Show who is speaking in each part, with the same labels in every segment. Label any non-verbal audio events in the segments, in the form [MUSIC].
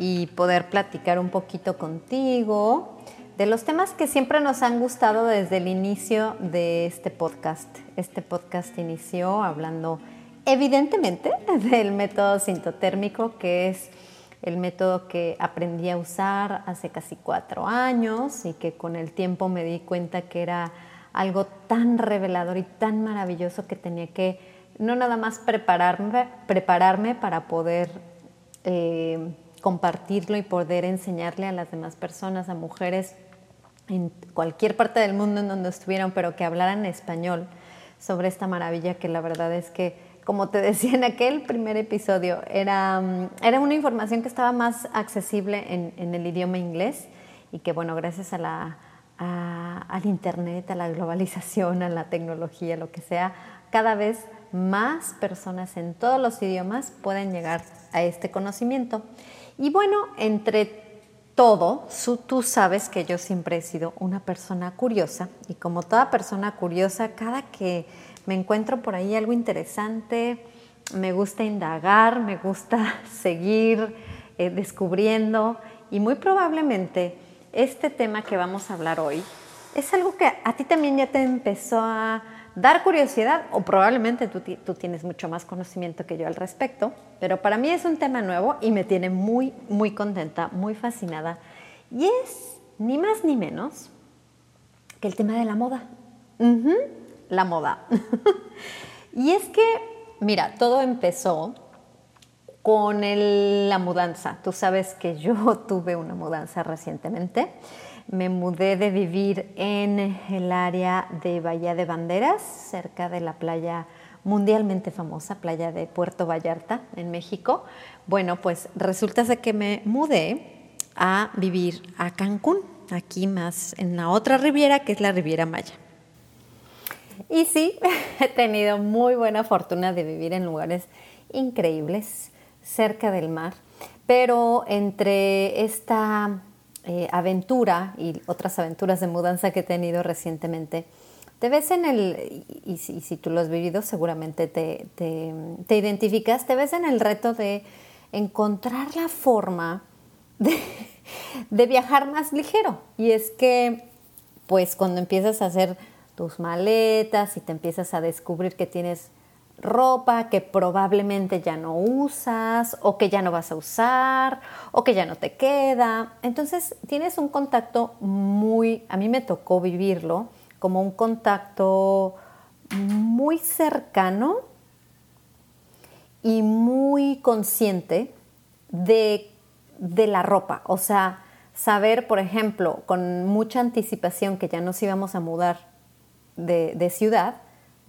Speaker 1: y poder platicar un poquito contigo de los temas que siempre nos han gustado desde el inicio de este podcast. Este podcast inició hablando evidentemente [LAUGHS] del método sintotérmico, que es el método que aprendí a usar hace casi cuatro años y que con el tiempo me di cuenta que era algo tan revelador y tan maravilloso que tenía que no nada más prepararme, prepararme para poder eh, compartirlo y poder enseñarle a las demás personas, a mujeres en cualquier parte del mundo en donde estuvieran, pero que hablaran español sobre esta maravilla que la verdad es que, como te [LAUGHS] decía en aquel primer episodio, era, mm, era una información que estaba más accesible en, en el idioma inglés y que, bueno, gracias a la, al Internet, a la globalización, a la tecnología, lo que sea, cada vez más personas en todos los idiomas pueden llegar a este conocimiento. Y bueno, entre todo, tú sabes que yo siempre he sido una persona curiosa y como toda persona curiosa, cada que me encuentro por ahí algo interesante, me gusta indagar, me gusta [LAUGHS] seguir eh, descubriendo y muy probablemente este tema que vamos a hablar hoy es algo que a ti también ya te empezó a dar curiosidad o probablemente tú, tú, tienes mucho más conocimiento que yo al respecto, pero para mí es un tema nuevo y me tiene muy, muy contenta, muy fascinada. Y es ni más ni menos que el tema de la moda. la moda. [LAUGHS] y es que, mira, todo empezó con la mudanza. Tú sabes que yo [LAUGHS] tuve una mudanza recientemente me mudé de vivir en el área de Bahía de Banderas, cerca de la playa mundialmente famosa, playa de Puerto Vallarta, en México. Bueno, pues resulta que me mudé a vivir a Cancún, aquí más en la otra riviera, que es la Riviera Maya. Y sí, [LAUGHS] he tenido muy buena fortuna de vivir en lugares increíbles, cerca del mar, pero entre esta eh, aventura y otras aventuras de mudanza que he tenido recientemente, te ves en el, y, si, tú lo has vivido seguramente te, te, identificas, te ves en el reto de encontrar la forma de, de viajar más ligero. Y es que, pues cuando empiezas a hacer tus maletas y te empiezas a descubrir que tienes ropa que probablemente ya no usas o que ya no vas a usar o que ya no te queda. Entonces tienes un contacto muy, a mí me tocó vivirlo como un contacto muy cercano y muy consciente de, de la ropa. O sea, saber, por ejemplo, con mucha anticipación que ya nos íbamos a mudar de, de ciudad,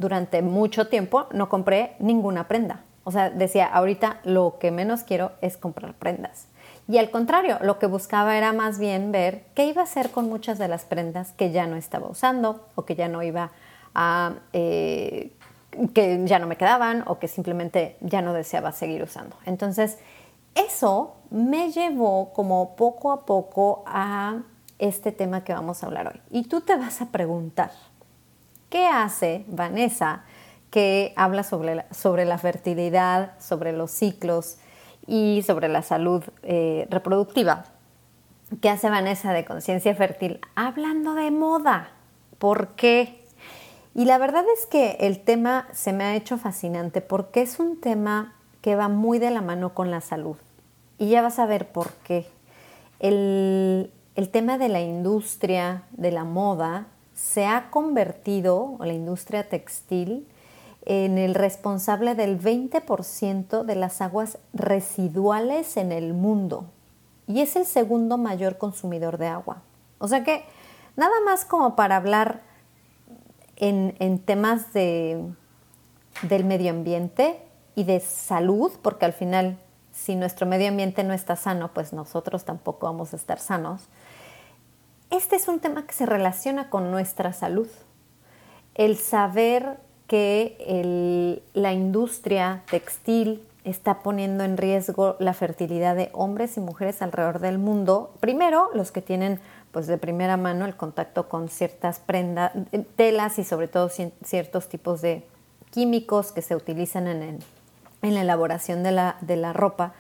Speaker 1: durante mucho tiempo no compré ninguna prenda. O sea, decía, ahorita lo que menos quiero es comprar prendas. Y al contrario, lo que buscaba era más bien ver qué iba a hacer con muchas de las prendas que ya no estaba usando o que ya no iba a... Eh, que ya no me quedaban o que simplemente ya no deseaba seguir usando. Entonces, eso me llevó como poco a poco a este tema que vamos a hablar hoy. Y tú te vas a preguntar, ¿Qué hace Vanessa que habla sobre la, sobre la fertilidad, sobre los ciclos y sobre la salud eh, reproductiva? ¿Qué hace Vanessa de Conciencia Fértil? Hablando de moda. ¿Por qué? Y la verdad es que el tema se me ha hecho fascinante porque es un tema que va muy de la mano con la salud. Y ya vas a ver por qué. el, el tema de la industria de la moda se ha convertido, la industria textil, en el responsable del 20% de las aguas residuales en el mundo y es el segundo mayor consumidor de agua. O sea que nada más como para hablar en, en temas de, del medio ambiente y de salud, porque al final si nuestro medio ambiente no está sano, pues nosotros tampoco vamos a estar sanos. Este es un tema que se relaciona con nuestra salud. El saber que la industria textil está poniendo en riesgo la fertilidad de hombres y mujeres alrededor del mundo. Primero, los que tienen pues de primera mano el contacto con ciertas prendas, telas y sobre todo ciertos tipos de químicos que se utilizan en, la elaboración de la, ropa,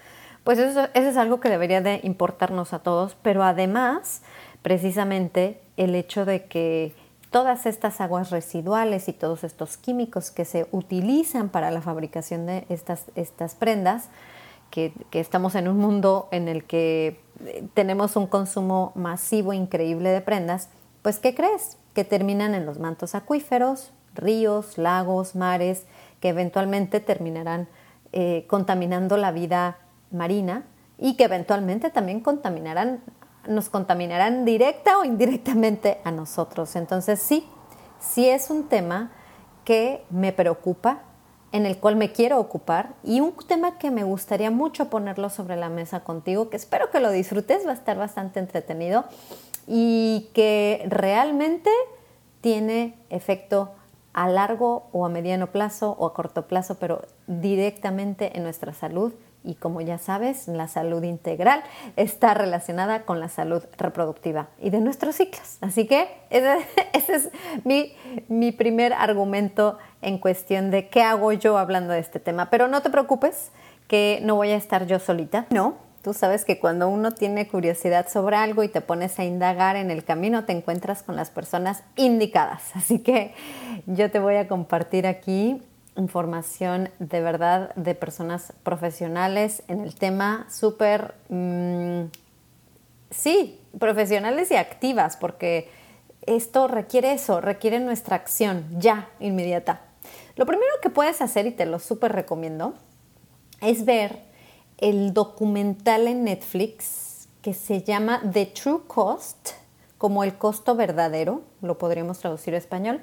Speaker 1: pues eso, eso, es algo que debería de importarnos a todos, pero además, precisamente, el hecho de que todas estas aguas residuales y todos estos químicos que se utilizan para la fabricación de estas, estas prendas, que, estamos en un mundo en el que eh, tenemos un consumo masivo increíble de prendas, pues ¿qué crees? Que terminan en los mantos acuíferos, ríos, lagos, mares, que eventualmente terminarán eh, contaminando la vida marina y que eventualmente también contaminarán nos contaminarán directa o indirectamente a nosotros. Entonces sí, sí es un tema que me preocupa, en el cual me quiero ocupar y un tema que me gustaría mucho ponerlo sobre la mesa contigo, que espero que lo disfrutes, va a estar bastante entretenido y que realmente tiene efecto a largo o a mediano plazo o a corto plazo, pero directamente en nuestra salud y como ya sabes, la salud integral está relacionada con la salud reproductiva y de nuestros ciclos. Así que [LAUGHS] ese, es mi, mi, primer argumento en cuestión de qué hago yo hablando de este tema. Pero no te preocupes que no voy a estar yo solita. No, tú sabes que cuando uno tiene curiosidad sobre algo y te pones a indagar en el camino, te encuentras con las personas indicadas. Así que yo te voy a compartir aquí información de verdad de personas profesionales en el tema súper, mm, sí, profesionales y activas, porque esto requiere eso, requiere nuestra acción ya, inmediata. Lo primero que puedes hacer, y te lo súper recomiendo, es ver el documental en Netflix que se llama The True Cost, como el costo verdadero, lo podríamos traducir a español.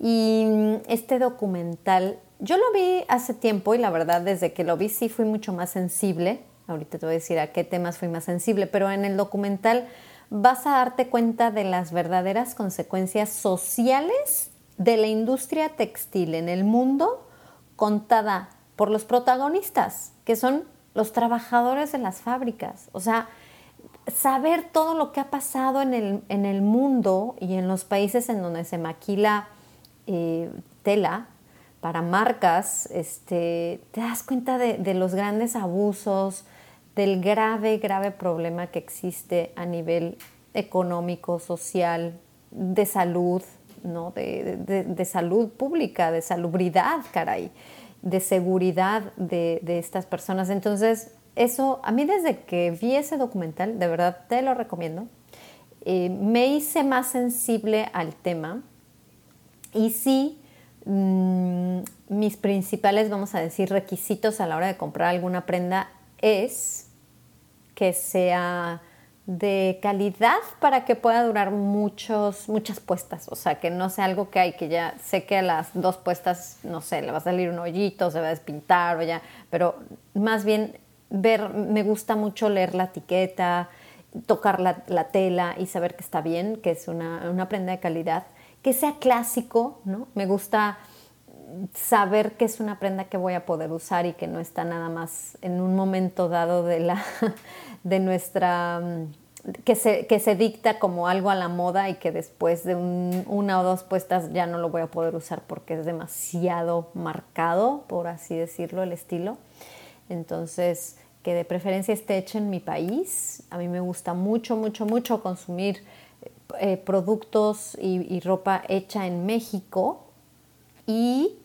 Speaker 1: Y mm, este documental, yo lo vi hace tiempo y la verdad desde que lo vi sí fui mucho más sensible. Ahorita te voy a decir a qué temas fui más sensible, pero en el documental vas a darte cuenta de las verdaderas consecuencias sociales de la industria textil en el mundo contada por los protagonistas, que son los trabajadores de las fábricas. O sea, saber todo lo que ha pasado en el, en el mundo y en los países en donde se maquila eh, tela para marcas, este, te das cuenta de, los grandes abusos, del grave, grave problema que existe a nivel económico, social, de salud, ¿no? de, salud pública, de salubridad, caray, de seguridad de, estas personas. Entonces, eso, a mí desde que vi ese documental, de verdad te lo recomiendo, eh, me hice más sensible al tema y sí, mm, mis principales, vamos a decir, requisitos a la hora de comprar alguna prenda es que sea de calidad para que pueda durar muchos, muchas puestas. O sea, que no sea algo que hay, que ya sé que a las dos puestas, no sé, le va a salir un hoyito, se va a despintar o ya, pero más bien ver, me gusta mucho leer la etiqueta, tocar la, tela y saber que está bien, que es una, una prenda de calidad que sea clásico, ¿no? Me gusta saber que es una prenda que voy a poder usar y que no está nada más en un momento dado de la [LAUGHS] de nuestra que se, que se dicta como algo a la moda y que después de una o dos puestas ya no lo voy a poder usar porque es demasiado marcado, por así decirlo, el estilo. Entonces, que de preferencia esté hecho en mi país. A mí me gusta mucho, mucho, mucho consumir eh, productos y, ropa hecha en México y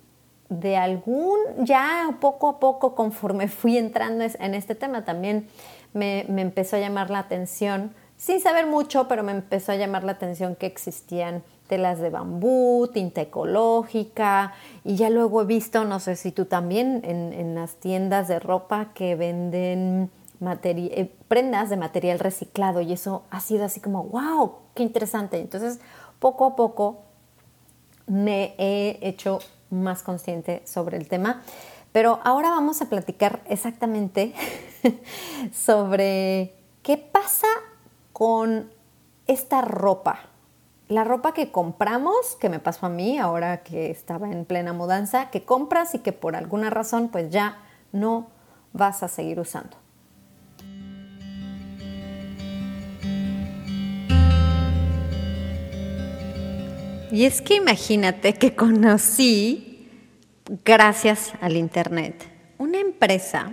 Speaker 1: de algún, ya poco a poco conforme [LAUGHS] fui entrando en este tema también me, me empezó a llamar la atención, sin saber mucho, pero me empezó a llamar la atención que existían telas de bambú, tinta ecológica y ya luego he visto, no sé si tú también, en, las tiendas de ropa que venden eh, prendas de material reciclado y eso ha sido así como, wow, interesante. Entonces, poco a poco me he hecho más consciente sobre el tema, pero ahora vamos a platicar exactamente [LAUGHS] sobre qué pasa con esta ropa la ropa que compramos, que me pasó a mí ahora que estaba en plena mudanza, que compras y que por alguna razón pues ya no vas a seguir usando. Y es que imagínate que conocí, gracias al Internet, una empresa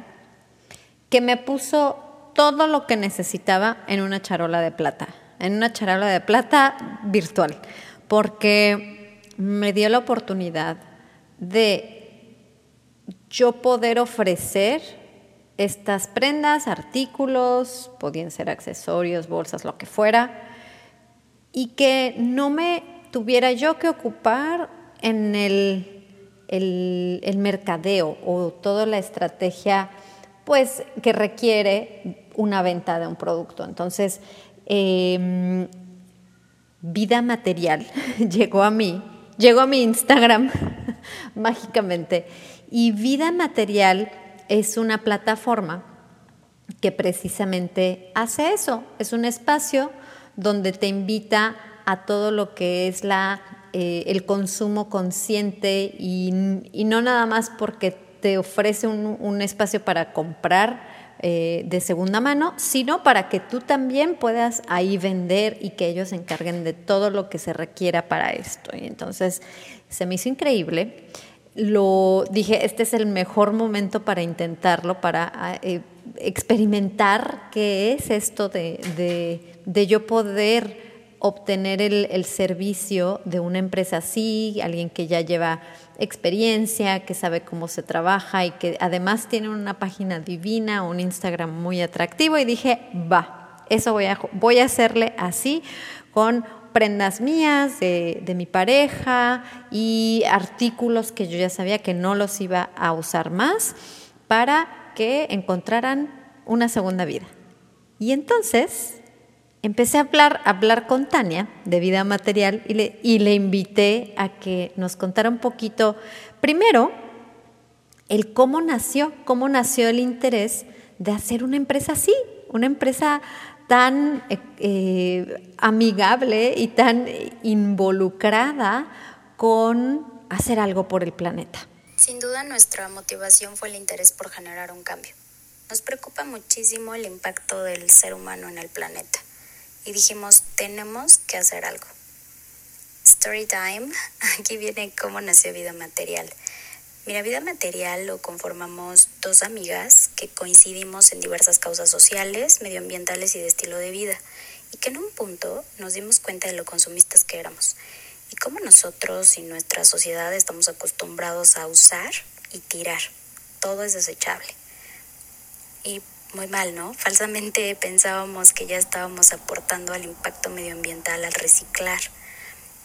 Speaker 1: que me puso todo lo que necesitaba en una charola de plata en una charola de plata virtual, porque me dio la oportunidad de yo poder ofrecer estas prendas, artículos, podían ser accesorios, bolsas, lo que fuera, y que no me tuviera yo que ocupar en el, el, mercadeo o toda la estrategia pues que requiere una venta de un producto. Entonces, Em, vida material [LAUGHS] llegó a mí, llegó a mi Instagram [LAUGHS] mágicamente. Y vida material es una plataforma que precisamente hace eso. Es un espacio donde te invita a todo lo que es la, eh, el consumo consciente y, no nada más porque te ofrece un, un espacio para comprar eh, de segunda mano, sino para que tú también puedas ahí vender y que ellos se encarguen de todo lo que se requiera para esto. Y entonces se me hizo increíble. Lo dije, este es el mejor momento para intentarlo, para ah, eh, experimentar qué es esto de, de, yo poder obtener el, servicio de una empresa así, alguien que ya lleva experiencia, que sabe cómo se trabaja y que además tiene una página divina, un Instagram muy atractivo y dije, va, eso voy a, voy a hacerle así con prendas mías de, de, mi pareja y artículos que yo ya sabía que no los iba a usar más para que encontraran una segunda vida. Y entonces empecé a hablar, con Tania de vida material y le, y le invité a que nos contara un poquito, primero, el cómo nació, cómo nació el interés de hacer una empresa así, una empresa tan eh, eh, amigable y tan involucrada con hacer algo por el planeta.
Speaker 2: Sin duda nuestra motivación fue el interés por generar un cambio. Nos preocupa muchísimo el impacto del ser humano en el planeta y dijimos, tenemos que hacer algo. Story time, [LAUGHS] aquí viene cómo nació Vida Material. Mira, Vida Material lo conformamos dos amigas que coincidimos en diversas causas sociales, medioambientales y de estilo de vida, y que en un punto nos dimos cuenta de lo consumistas que éramos y cómo nosotros y nuestra sociedad estamos acostumbrados a usar y tirar. Todo es desechable. Y muy mal, ¿no? Falsamente pensábamos que ya estábamos aportando al impacto medioambiental al reciclar.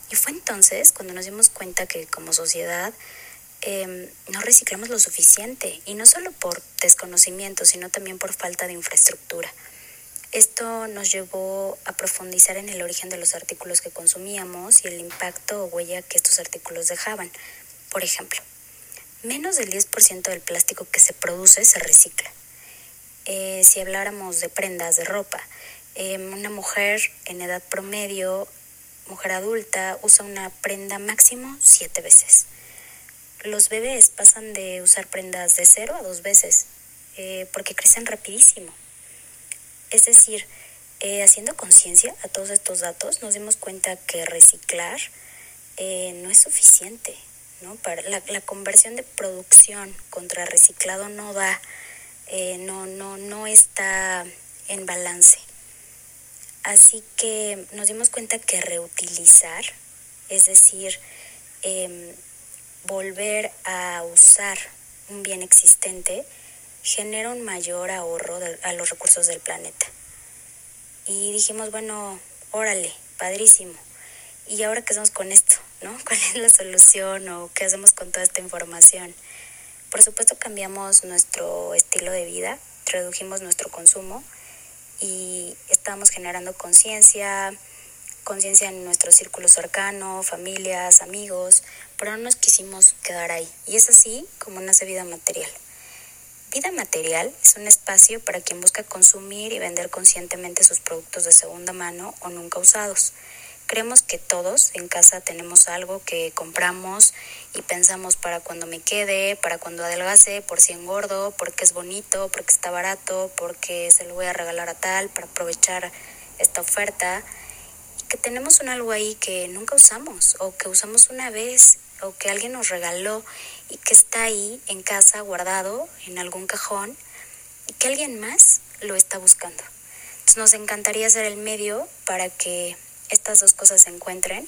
Speaker 2: Y fue entonces cuando nos dimos cuenta que como sociedad em, no reciclamos lo suficiente, y no solo por desconocimiento, sino también por falta de infraestructura. Esto nos llevó a profundizar en el origen de los artículos que consumíamos y el impacto o huella que estos artículos dejaban. Por ejemplo, menos del 10% del plástico que se produce se recicla eh, si habláramos de prendas de ropa, em, una mujer en edad promedio, mujer adulta, usa una prenda máximo siete veces. Los bebés pasan de usar prendas de cero a dos veces eh, porque crecen rapidísimo. Es decir, eh, haciendo conciencia a todos estos datos, nos dimos cuenta que reciclar no es suficiente. ¿no? Para la, la conversión de producción contra reciclado no da eh, no, no, no está en balance. Así que nos dimos cuenta que reutilizar, es decir, em, volver a usar un bien existente, genera un mayor ahorro a los recursos del planeta. Y dijimos, bueno, órale, padrísimo. ¿Y ahora qué hacemos con esto? ¿No? [LAUGHS] ¿Cuál es la solución o qué hacemos con toda esta información? Por supuesto cambiamos nuestro estilo de vida, redujimos nuestro consumo y estamos generando conciencia, conciencia en nuestro círculo cercano, familias, amigos, pero no nos quisimos quedar ahí. Y es así como nace vida material. Vida material es un espacio para quien busca consumir y vender conscientemente sus productos de segunda mano o nunca usados. Creemos que todos en casa tenemos algo que compramos y pensamos para cuando me quede, para cuando adelgace, por si engordo, porque es bonito, porque está barato, porque se lo voy a regalar a tal, para aprovechar esta oferta. Y que tenemos un algo ahí que nunca usamos o que usamos una vez o que alguien nos regaló y que está ahí en casa guardado en algún cajón y que alguien más lo está buscando. Entonces nos encantaría ser el medio para que estas dos cosas se encuentren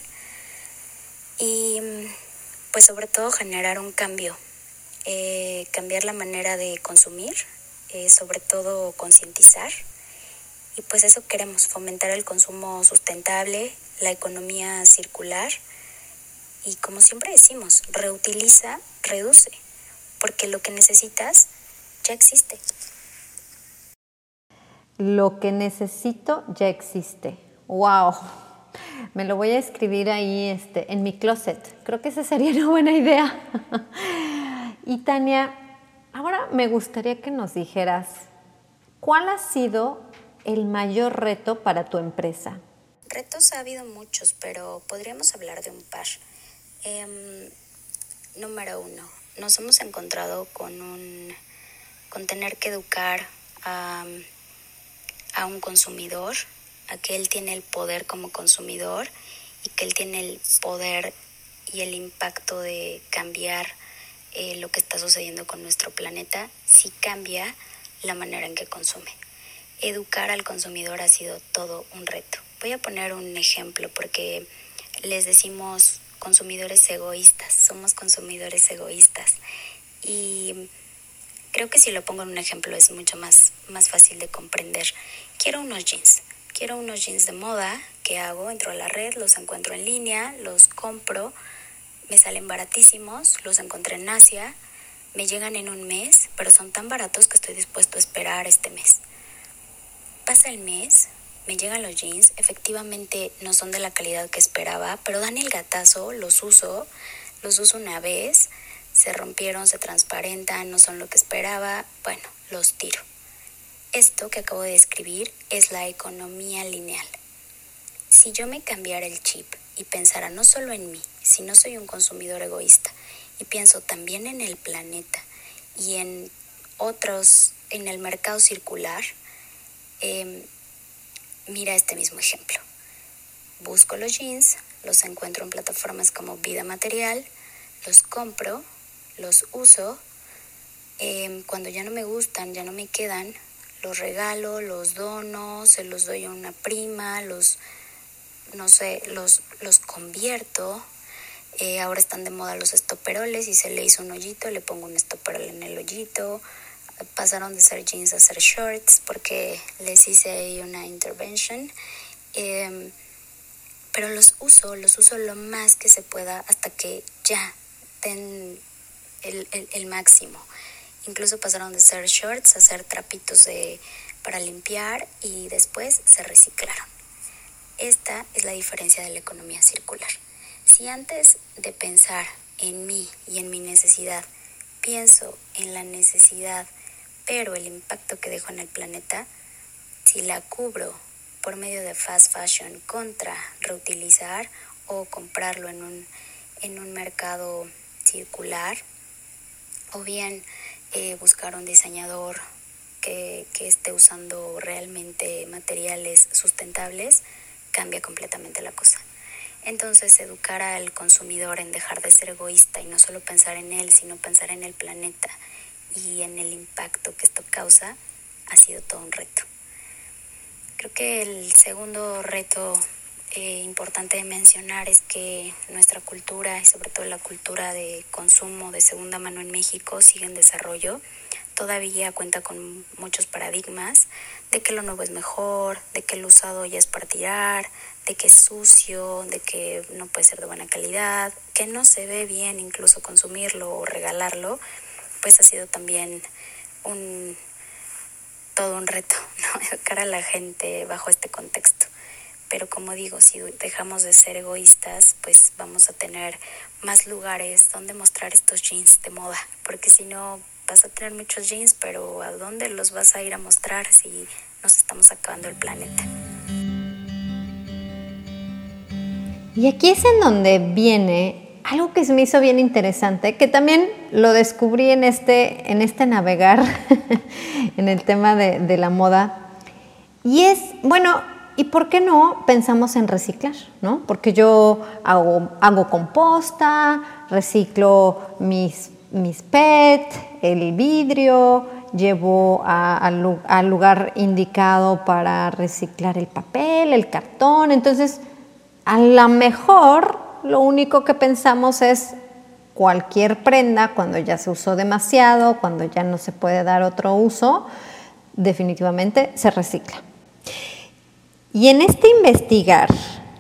Speaker 2: y pues sobre todo generar un cambio, eh, cambiar la manera de consumir, eh, sobre todo concientizar y pues eso queremos, fomentar el consumo sustentable, la economía circular y como siempre decimos, reutiliza, reduce, porque lo que necesitas ya existe.
Speaker 1: Lo que necesito ya existe. ¡Wow! [LAUGHS] Me lo voy a escribir ahí este, en mi closet. Creo que esa sería una buena idea. [LAUGHS] y Tania, ahora me gustaría que nos dijeras, ¿cuál ha sido el mayor reto para tu empresa?
Speaker 2: Retos ha habido muchos, pero podríamos hablar de un par. Em, número uno, nos hemos encontrado con un con tener que educar a, a un consumidor, a que él tiene el poder como consumidor y que él tiene el poder y el impacto de cambiar eh, lo que está sucediendo con nuestro planeta si cambia la manera en que consume. Educar al consumidor ha sido todo un reto. Voy a poner un ejemplo porque les decimos consumidores egoístas, somos consumidores egoístas. Y creo que si lo pongo en un ejemplo es mucho más, más fácil de comprender. Quiero unos jeans, quiero unos jeans de moda, ¿qué hago? Entro a la red, los encuentro en línea, los compro, me salen baratísimos, los encontré en Asia, me llegan en un mes, pero son tan baratos que estoy dispuesto a esperar este mes. Pasa el mes, me llegan los jeans, efectivamente no son de la calidad que esperaba, pero dan el gatazo, los uso, los uso una vez, se rompieron, se transparentan, no son lo que esperaba, bueno, los tiro. Esto que acabo de describir es la economía lineal. Si yo me cambiara el chip y pensara no solo en mí, si no soy un consumidor egoísta, y pienso también en el planeta y en otros, en el mercado circular, eh, Mira este mismo ejemplo. Busco los jeans, los encuentro en plataformas como Vida Material, los compro, los uso. Em, cuando ya no me gustan, ya no me quedan, los regalo, los dono, se los doy a una prima, los, no sé, los, los convierto. Eh, ahora están de moda los estoperoles y se le hizo un hoyito, le pongo un estoperol en el hoyito pasaron de ser jeans a ser shorts porque les hice ahí una intervention. Em, pero los uso, los uso lo más que se pueda hasta que ya den el, el, máximo. Incluso pasaron de ser shorts a ser trapitos de, para limpiar y después se reciclaron. Esta es la diferencia de la economía circular. Si antes de pensar en mí y en mi necesidad, pienso en la necesidad pero el impacto que dejo en el planeta, si la cubro por medio de fast fashion contra reutilizar o comprarlo en un, en un mercado circular, o bien eh, buscar un diseñador que, que esté usando realmente materiales sustentables, cambia completamente la cosa. Entonces, educar al consumidor en dejar de ser egoísta y no solo pensar en él, sino pensar en el planeta y en el impacto que esto causa ha sido todo un reto. Creo que el segundo reto importante de mencionar es que nuestra cultura y sobre todo la cultura de consumo de segunda mano en México sigue en desarrollo. todavía cuenta con muchos paradigmas de que lo nuevo es mejor, de que el usado ya es para tirar, de que es sucio, de que no puede ser de buena calidad, que no se ve bien incluso consumirlo o regalarlo, pues ha sido también un todo un reto, [LAUGHS] ¿no? Educar a la gente bajo este contexto. Pero como digo, si dejamos de ser egoístas, pues vamos a tener más lugares donde mostrar estos jeans de moda, porque si no vas a tener muchos jeans, pero ¿a dónde los vas a ir a mostrar si nos estamos acabando el planeta?
Speaker 1: Y aquí es en donde viene algo que se me hizo bien interesante, que también lo descubrí en este, en este navegar, [LAUGHS] en el tema de, de, la moda. Y es, bueno, ¿y por qué no pensamos en reciclar? ¿no? Porque yo hago, composta, reciclo mis, mis PET, el vidrio, llevo al lugar indicado para reciclar el papel, el cartón. Entonces, a lo mejor lo único que pensamos es cualquier prenda cuando ya se usó demasiado, cuando ya no se puede dar otro uso, definitivamente se recicla. Y en este investigar,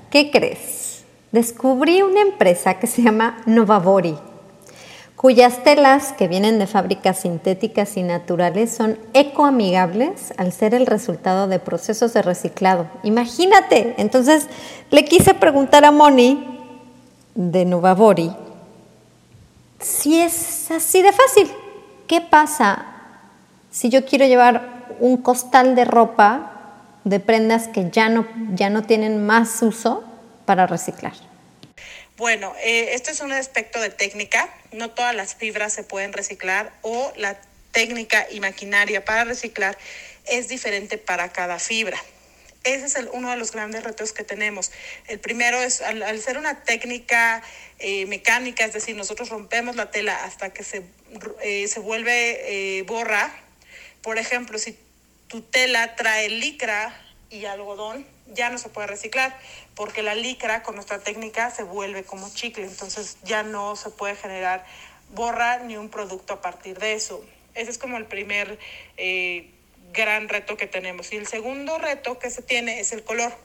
Speaker 1: ¿qué crees? Descubrí una empresa que se llama Novabori cuyas telas que vienen de fábricas sintéticas y naturales son ecoamigables al ser el resultado de procesos de reciclado. Imagínate, entonces le quise preguntar a Moni de Novabori si es así de fácil. ¿Qué pasa si yo quiero llevar un costal de ropa de prendas que ya no, ya no tienen más uso para reciclar?
Speaker 3: Bueno, eh, esto es un aspecto de técnica. No todas las fibras se pueden reciclar o la técnica y maquinaria para reciclar es diferente para cada fibra. Ese es uno de los grandes retos que tenemos. El primero es, al, ser una técnica eh, mecánica, es decir, nosotros rompemos la tela hasta que se, eh, se vuelve borra. Por ejemplo, si tu tela trae licra y algodón, ya no se puede reciclar porque la licra con nuestra técnica se vuelve como chicle, entonces ya no se puede generar borra ni un producto a partir de eso. Ese es como el primer eh, gran reto que tenemos. Y el segundo reto que se tiene es el color.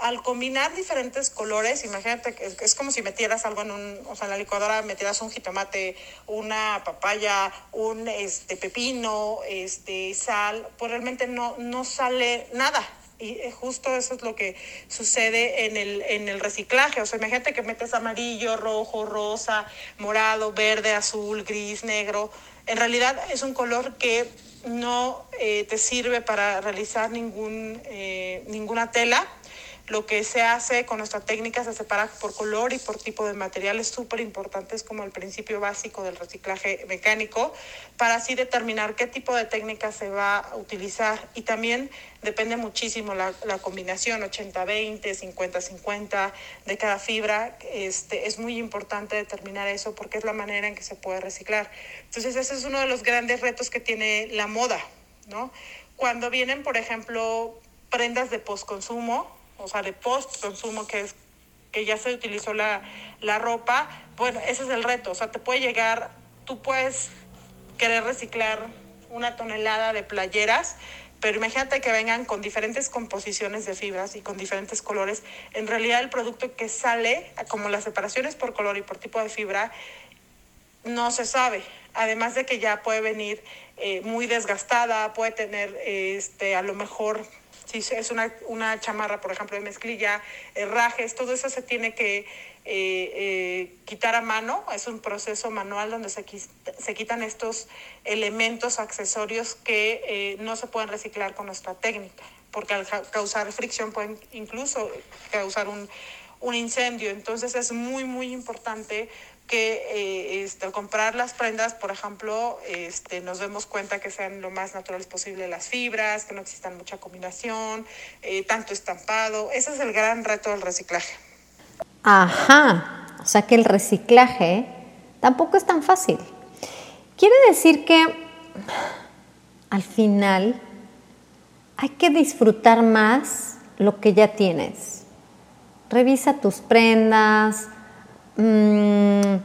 Speaker 3: Al combinar diferentes colores, imagínate que es como si metieras algo en un, o sea, en la licuadora metieras un jitomate, una papaya, un este pepino, este sal, pues realmente no, no sale nada, y eh, justo eso es lo que sucede en el, en el reciclaje. O sea, imagínate que metes amarillo, rojo, rosa, morado, verde, azul, gris, negro. En realidad es un color que no eh, te sirve para realizar ningún, eh, ninguna tela lo que se hace con nuestra técnica se separa por color y por tipo de materiales súper importantes como el principio básico del reciclaje mecánico para así determinar qué tipo de técnica se va a utilizar y también depende muchísimo la, la combinación 80-20, 50-50 de cada fibra. Este, es muy importante determinar eso porque es la manera en que se puede reciclar. Entonces ese es uno de los grandes retos que tiene la moda, ¿no? Cuando vienen, por ejemplo, prendas de postconsumo, o sea, de post consumo, que es que ya se utilizó la, la ropa, bueno, ese es el reto, o sea, te puede llegar, tú puedes querer reciclar una tonelada de playeras, pero imagínate que vengan con diferentes composiciones de fibras y con diferentes colores. En realidad el producto que sale, como las separaciones por color y por tipo de fibra, no se sabe. Además de que ya puede venir eh, muy desgastada, puede tener este, a lo mejor si es una, una chamarra, por ejemplo, de mezclilla, herrajes, todo eso se tiene que eh, eh, quitar a mano. Es un proceso manual donde se, se quitan estos elementos, accesorios que eh, no se pueden reciclar con nuestra técnica, porque al causar fricción pueden incluso causar un, un incendio. Entonces es muy, muy importante que eh, este, comprar las prendas, por ejemplo, este, nos demos cuenta que sean lo más naturales posible las fibras, que no existan mucha combinación, eh, tanto estampado. Ese es el gran reto del reciclaje.
Speaker 1: Ajá, o sea que el reciclaje tampoco es tan fácil. Quiere decir que al final hay que disfrutar más lo que ya tienes. Revisa tus prendas, Mm,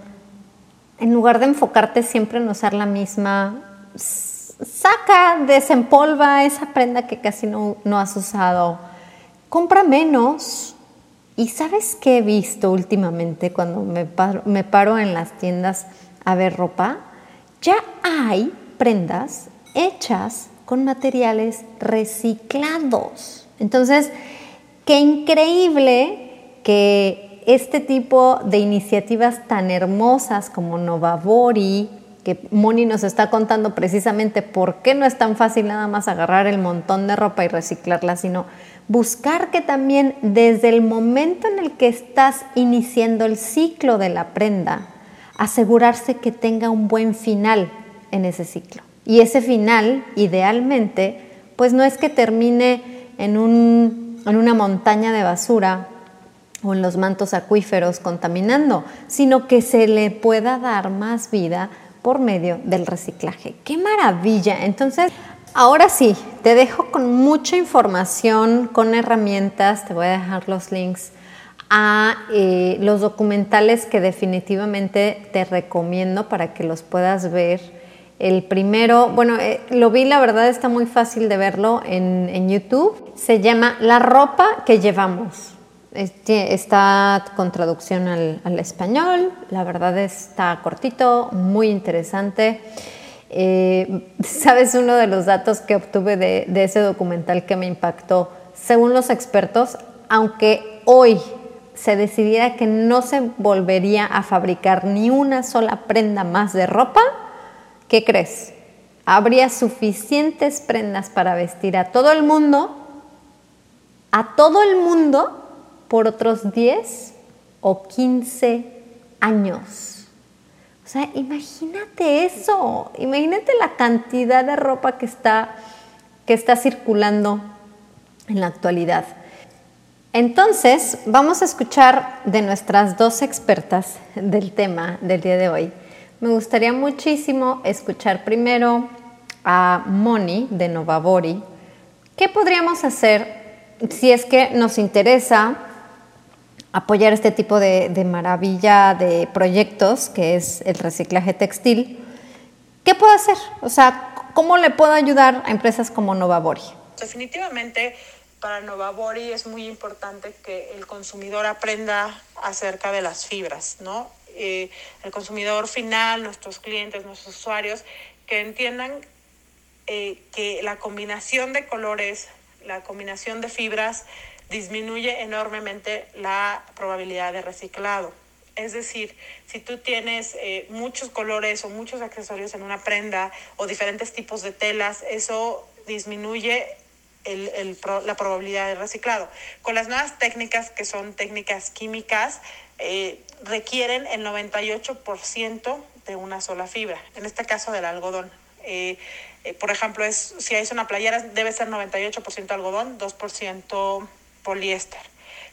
Speaker 1: en lugar de enfocarte siempre en usar la misma, saca, desempolva esa prenda que casi no, no has usado. Compra menos. ¿Y sabes qué he visto últimamente cuando me me paro en las tiendas a ver ropa? Ya hay prendas hechas con materiales reciclados. Entonces, qué increíble que este tipo de iniciativas tan hermosas como Novabori, que Moni nos está contando precisamente por qué no es tan fácil nada más agarrar el montón de ropa y reciclarla, sino buscar que también desde el momento en el que estás iniciando el ciclo de la prenda, asegurarse que tenga un buen final en ese ciclo. Y ese final, idealmente, pues no es que termine en, un, en una montaña de basura o en los mantos acuíferos contaminando, sino que se le pueda dar más vida por medio del reciclaje. ¡Qué maravilla! Entonces, ahora sí, te dejo con mucha información, con herramientas, te voy a dejar los links a eh, los documentales que definitivamente te recomiendo para que los puedas ver. El primero, bueno, eh, lo vi, la verdad está muy fácil de verlo en, en YouTube. Se llama La ropa que llevamos Está con traducción al, español, la verdad está cortito, muy interesante. Eh, [LAUGHS] ¿Sabes uno de los datos que obtuve de, de ese documental que me impactó? Según los expertos, aunque hoy se decidiera que no se volvería a fabricar ni una sola prenda más de ropa, ¿qué crees? Habría suficientes prendas para vestir a todo el mundo, a todo el mundo por otros 10 o 15 años. O sea, imagínate eso, imagínate la cantidad de ropa que está, que está circulando en la actualidad. Entonces, vamos a escuchar de nuestras dos expertas del tema del día de hoy. Me gustaría muchísimo escuchar primero a Moni de Novabori. ¿Qué podríamos hacer si es que nos interesa apoyar este tipo de, maravilla de proyectos, que es el reciclaje textil, ¿qué puedo hacer? O sea, ¿cómo le puedo ayudar a empresas como Novabori?
Speaker 3: Definitivamente para Novabori es muy importante que el consumidor aprenda acerca de las fibras, ¿no? Eh, el consumidor final, nuestros clientes, nuestros usuarios, que entiendan eh, que la combinación de colores, la combinación de fibras, disminuye enormemente la probabilidad de reciclado. Es decir, si tú tienes eh, muchos colores o muchos accesorios en una prenda o diferentes tipos de telas, eso disminuye la probabilidad de reciclado. Con las nuevas técnicas, que son técnicas químicas, eh, requieren el 98% de una sola fibra, en este caso del algodón. Eh, por ejemplo, es, si es una playera, debe ser 98% algodón, 2% poliéster.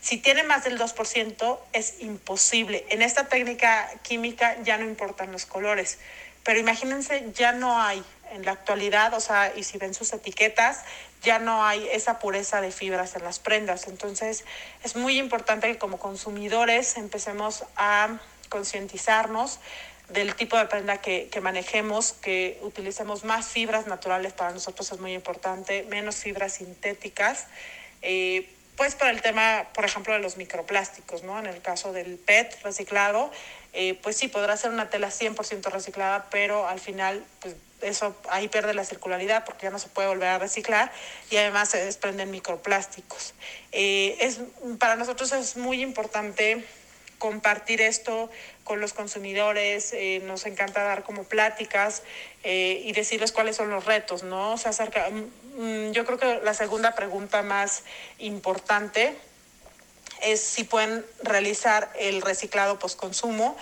Speaker 3: Si tiene más del 2%, es imposible. En esta técnica química ya no importan los colores, pero imagínense, ya no hay en la actualidad, o sea, y si ven sus etiquetas, ya no hay esa pureza de fibras en las prendas. Entonces, es muy importante que como consumidores empecemos a concientizarnos del tipo de prenda que, manejemos, que utilicemos más fibras naturales, para nosotros es muy importante, menos fibras sintéticas. Eh, pues para el tema, por ejemplo, de los microplásticos, ¿no? En el caso del PET reciclado, eh, pues sí, podrá ser una tela 100% reciclada, pero al final, pues eso ahí pierde la circularidad porque ya no se puede volver a reciclar y además se desprenden microplásticos. Eh, es, para nosotros es muy importante compartir esto con los consumidores, eh, nos encanta dar como pláticas y decirles cuáles son los retos, ¿no? Se acerca, Mm, yo creo que la segunda pregunta más importante es si pueden realizar el reciclado postconsumo.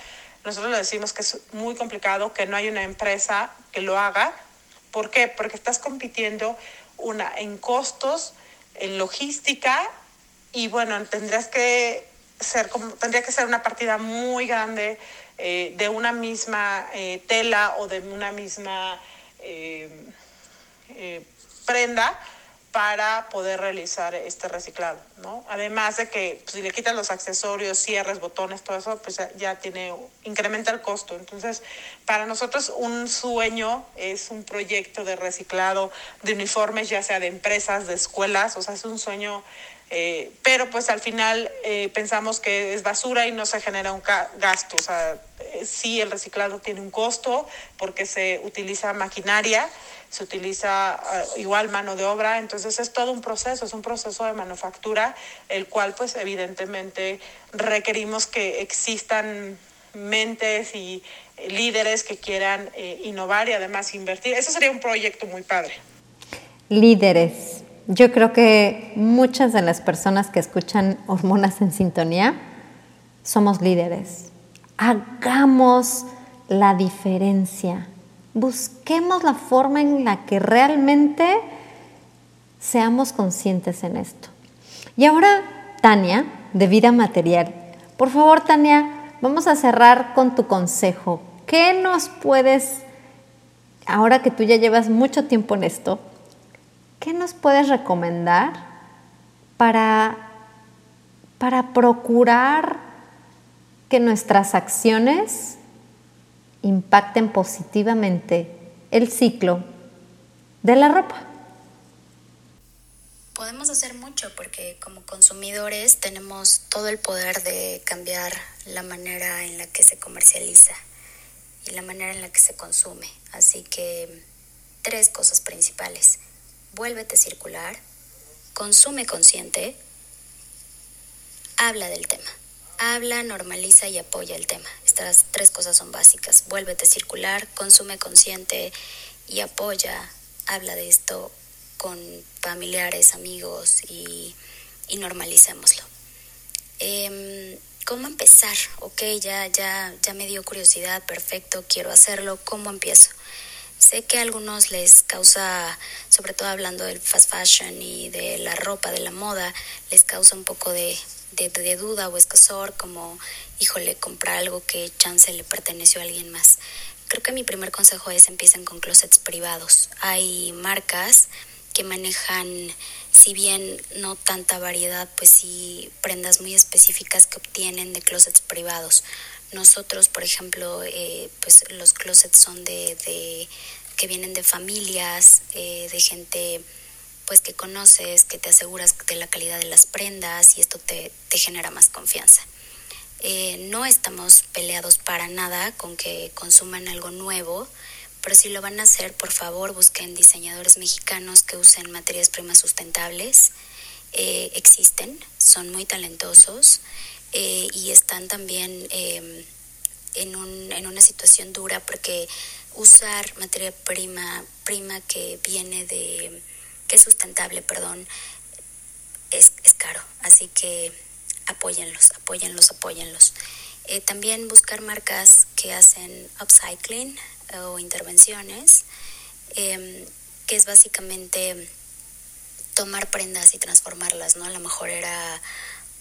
Speaker 3: Nosotros le decimos que es muy complicado, que no hay una empresa que lo haga. ¿Por qué? Porque estás compitiendo una en costos, en logística y bueno, tendrías que ser como, tendría que ser una partida muy grande eh, de una misma eh, tela o de una misma eh, para poder realizar este reciclado, ¿no? Además de que pues, si le quitas los accesorios, cierres, botones, todo eso, pues ya tiene, incrementa el costo. Entonces, para nosotros un sueño es un proyecto de reciclado de uniformes, ya sea de empresas, de escuelas, o sea, es un sueño, eh, pero pues al final eh, pensamos que es basura y no se genera un gasto, o sea, eh, sí el reciclado tiene un costo porque se utiliza maquinaria, se utiliza uh, igual mano de obra, entonces es todo un proceso, es un proceso de manufactura, el cual pues evidentemente requerimos que existan mentes y líderes que quieran eh, innovar y además invertir. Eso sería un proyecto muy padre.
Speaker 1: Líderes. Yo creo que muchas de las personas que escuchan hormonas en sintonía somos líderes. Hagamos la diferencia busquemos la forma en la que realmente seamos conscientes en esto. Y ahora, Tania, de vida material. Por favor, Tania, vamos a cerrar con tu consejo. ¿Qué nos puedes, ahora que tú ya llevas mucho tiempo en esto, qué nos puedes recomendar para, para procurar que nuestras acciones impacten positivamente el ciclo de la ropa.
Speaker 2: Podemos hacer mucho porque como consumidores tenemos todo el poder de cambiar la manera en la que se comercializa y la manera en la que se consume. Así que tres cosas principales. Vuélvete circular, consume consciente, habla del tema. Habla, normaliza y apoya el tema. Estas tres cosas son básicas. Vuélvete circular, consume consciente y apoya. Habla de esto con familiares, amigos y, normalicémoslo. Em, ¿Cómo empezar? Ok, ya, ya, ya me dio curiosidad, perfecto, quiero hacerlo. ¿Cómo empiezo? Sé que a algunos les causa, sobre todo hablando del fast fashion y de la ropa, de la moda, les causa un poco de de, duda o escosor, como, híjole, comprar algo que chance le perteneció a alguien más. Creo que mi primer consejo es empiecen con closets privados. Hay marcas que manejan, si bien no tanta variedad, pues sí prendas muy específicas que obtienen de closets privados. Nosotros, por ejemplo, eh, pues los closets son de, de, que vienen de familias, eh, de gente pues que conoces, que te aseguras de la calidad de las prendas y esto te, genera más confianza. Eh, no estamos peleados para nada con que consuman algo nuevo, pero si lo van a hacer, por favor busquen diseñadores mexicanos que usen materias primas sustentables. Eh, existen, son muy talentosos eh, y están también em, en, un, en una situación dura porque usar materia prima que viene de que es sustentable, perdón, es, es caro. Así que apóyenlos, apóyenlos, apóyenlos. Eh, también buscar marcas que hacen upcycling eh, o intervenciones, em, que es básicamente tomar prendas y transformarlas, ¿no? A lo mejor era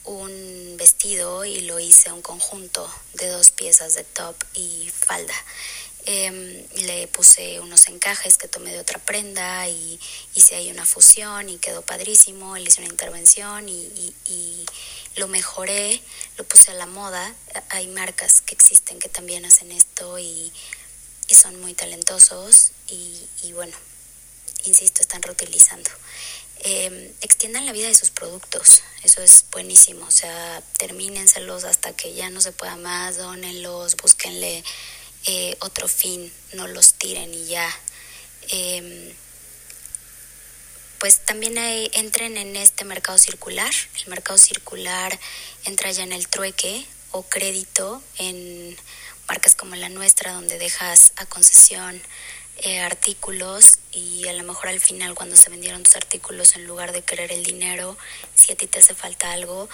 Speaker 2: un vestido y lo hice un conjunto de dos piezas de top y falda. Em, le puse unos encajes que tomé de otra prenda y hice ahí una fusión y quedó padrísimo. Le hice una intervención y, lo mejoré, lo puse a la moda. Hay marcas que existen que también hacen esto y, son muy talentosos y, bueno, insisto, están reutilizando. Eh, extiendan la vida de sus productos, eso es buenísimo, o sea, termínenselos hasta que ya no se pueda más, dónenlos, búsquenle eh, otro fin, no los tiren y ya. Em, pues también entren en este mercado circular. El mercado circular entra ya en el trueque o crédito en marcas como la nuestra, donde dejas a concesión eh, artículos y a lo mejor al final cuando se vendieron tus artículos, en lugar de querer el dinero, si a ti te hace falta algo,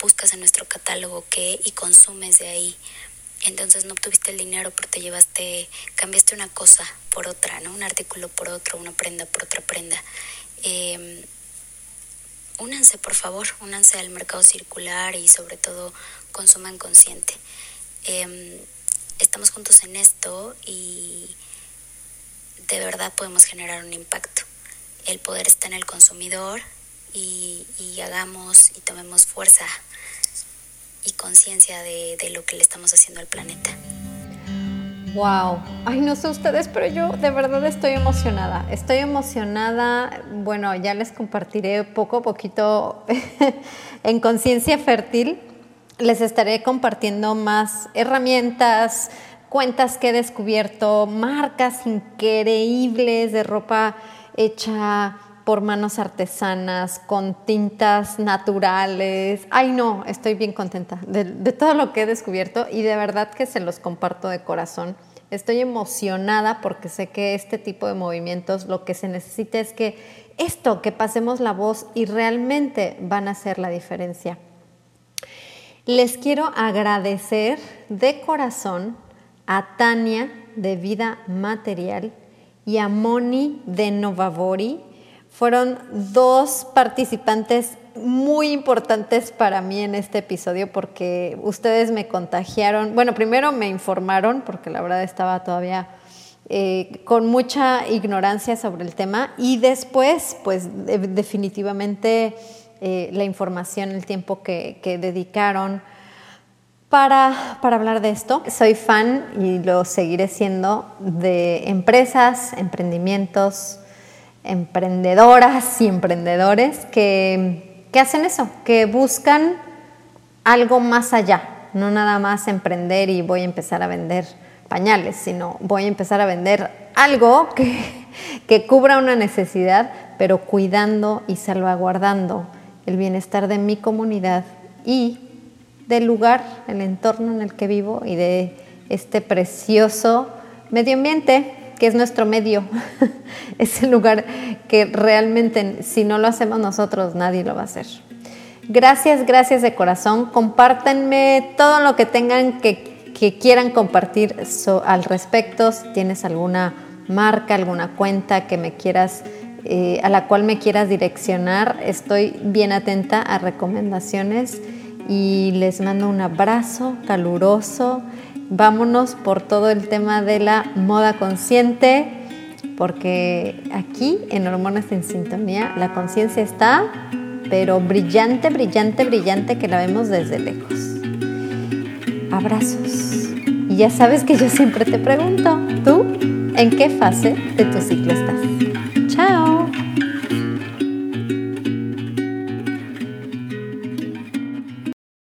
Speaker 2: buscas en nuestro catálogo qué y consumes de ahí entonces no obtuviste el dinero, pero te llevaste, cambiaste una cosa por otra, ¿no? Un artículo por otro, una prenda por otra prenda. Eh, únanse, por favor, únanse al mercado circular y sobre todo consuman consciente. Em, estamos juntos en esto y de verdad podemos generar un impacto. el poder está en el consumidor y, y hagamos y tomemos fuerza y conciencia de, de lo que le estamos haciendo al planeta.
Speaker 1: Wow, ay no sé ustedes, pero yo de verdad estoy emocionada. Estoy emocionada, bueno, ya les compartiré poco a poquito [LAUGHS] en conciencia fértil. Les estaré compartiendo más herramientas, cuentas que he descubierto, marcas increíbles de ropa hecha por manos artesanas, con tintas naturales. Ay, no, estoy bien contenta de, todo lo que he descubierto y de verdad que se los comparto de corazón. Estoy emocionada porque sé que este tipo de movimientos lo que se necesita es que esto, que pasemos la voz y realmente van a hacer la diferencia. Les quiero agradecer de corazón a Tania de Vida Material y a Moni de Novavori fueron dos participantes muy importantes para mí en este episodio porque ustedes me contagiaron, bueno, primero me informaron porque la verdad estaba todavía eh, con mucha ignorancia sobre el tema y después, pues de, definitivamente eh, la información, el tiempo que, que dedicaron para, para, hablar de esto. Soy fan y lo seguiré siendo de empresas, emprendimientos, emprendedoras y emprendedores que, que hacen eso, que buscan algo más allá, no nada más emprender y voy a empezar a vender pañales, sino voy a empezar a vender algo que, [LAUGHS] que cubra una necesidad, pero cuidando y salvaguardando el bienestar de mi comunidad y del lugar, el entorno en el que vivo y de este precioso medio ambiente que es nuestro medio, [LAUGHS] es el lugar que realmente si no lo hacemos nosotros nadie lo va a hacer. Gracias, gracias de corazón. Compártanme todo lo que tengan que, que quieran compartir al respecto. Si tienes alguna marca, alguna cuenta que me quieras, eh, a la cual me quieras direccionar, estoy bien atenta a recomendaciones y les mando un abrazo caluroso vámonos por todo el tema de la moda consciente, porque aquí en Hormonas en Sintonía la conciencia está, pero brillante, brillante, brillante que la vemos desde lejos. Abrazos. Y ya sabes que yo siempre te pregunto, ¿tú en qué fase de tu ciclo estás?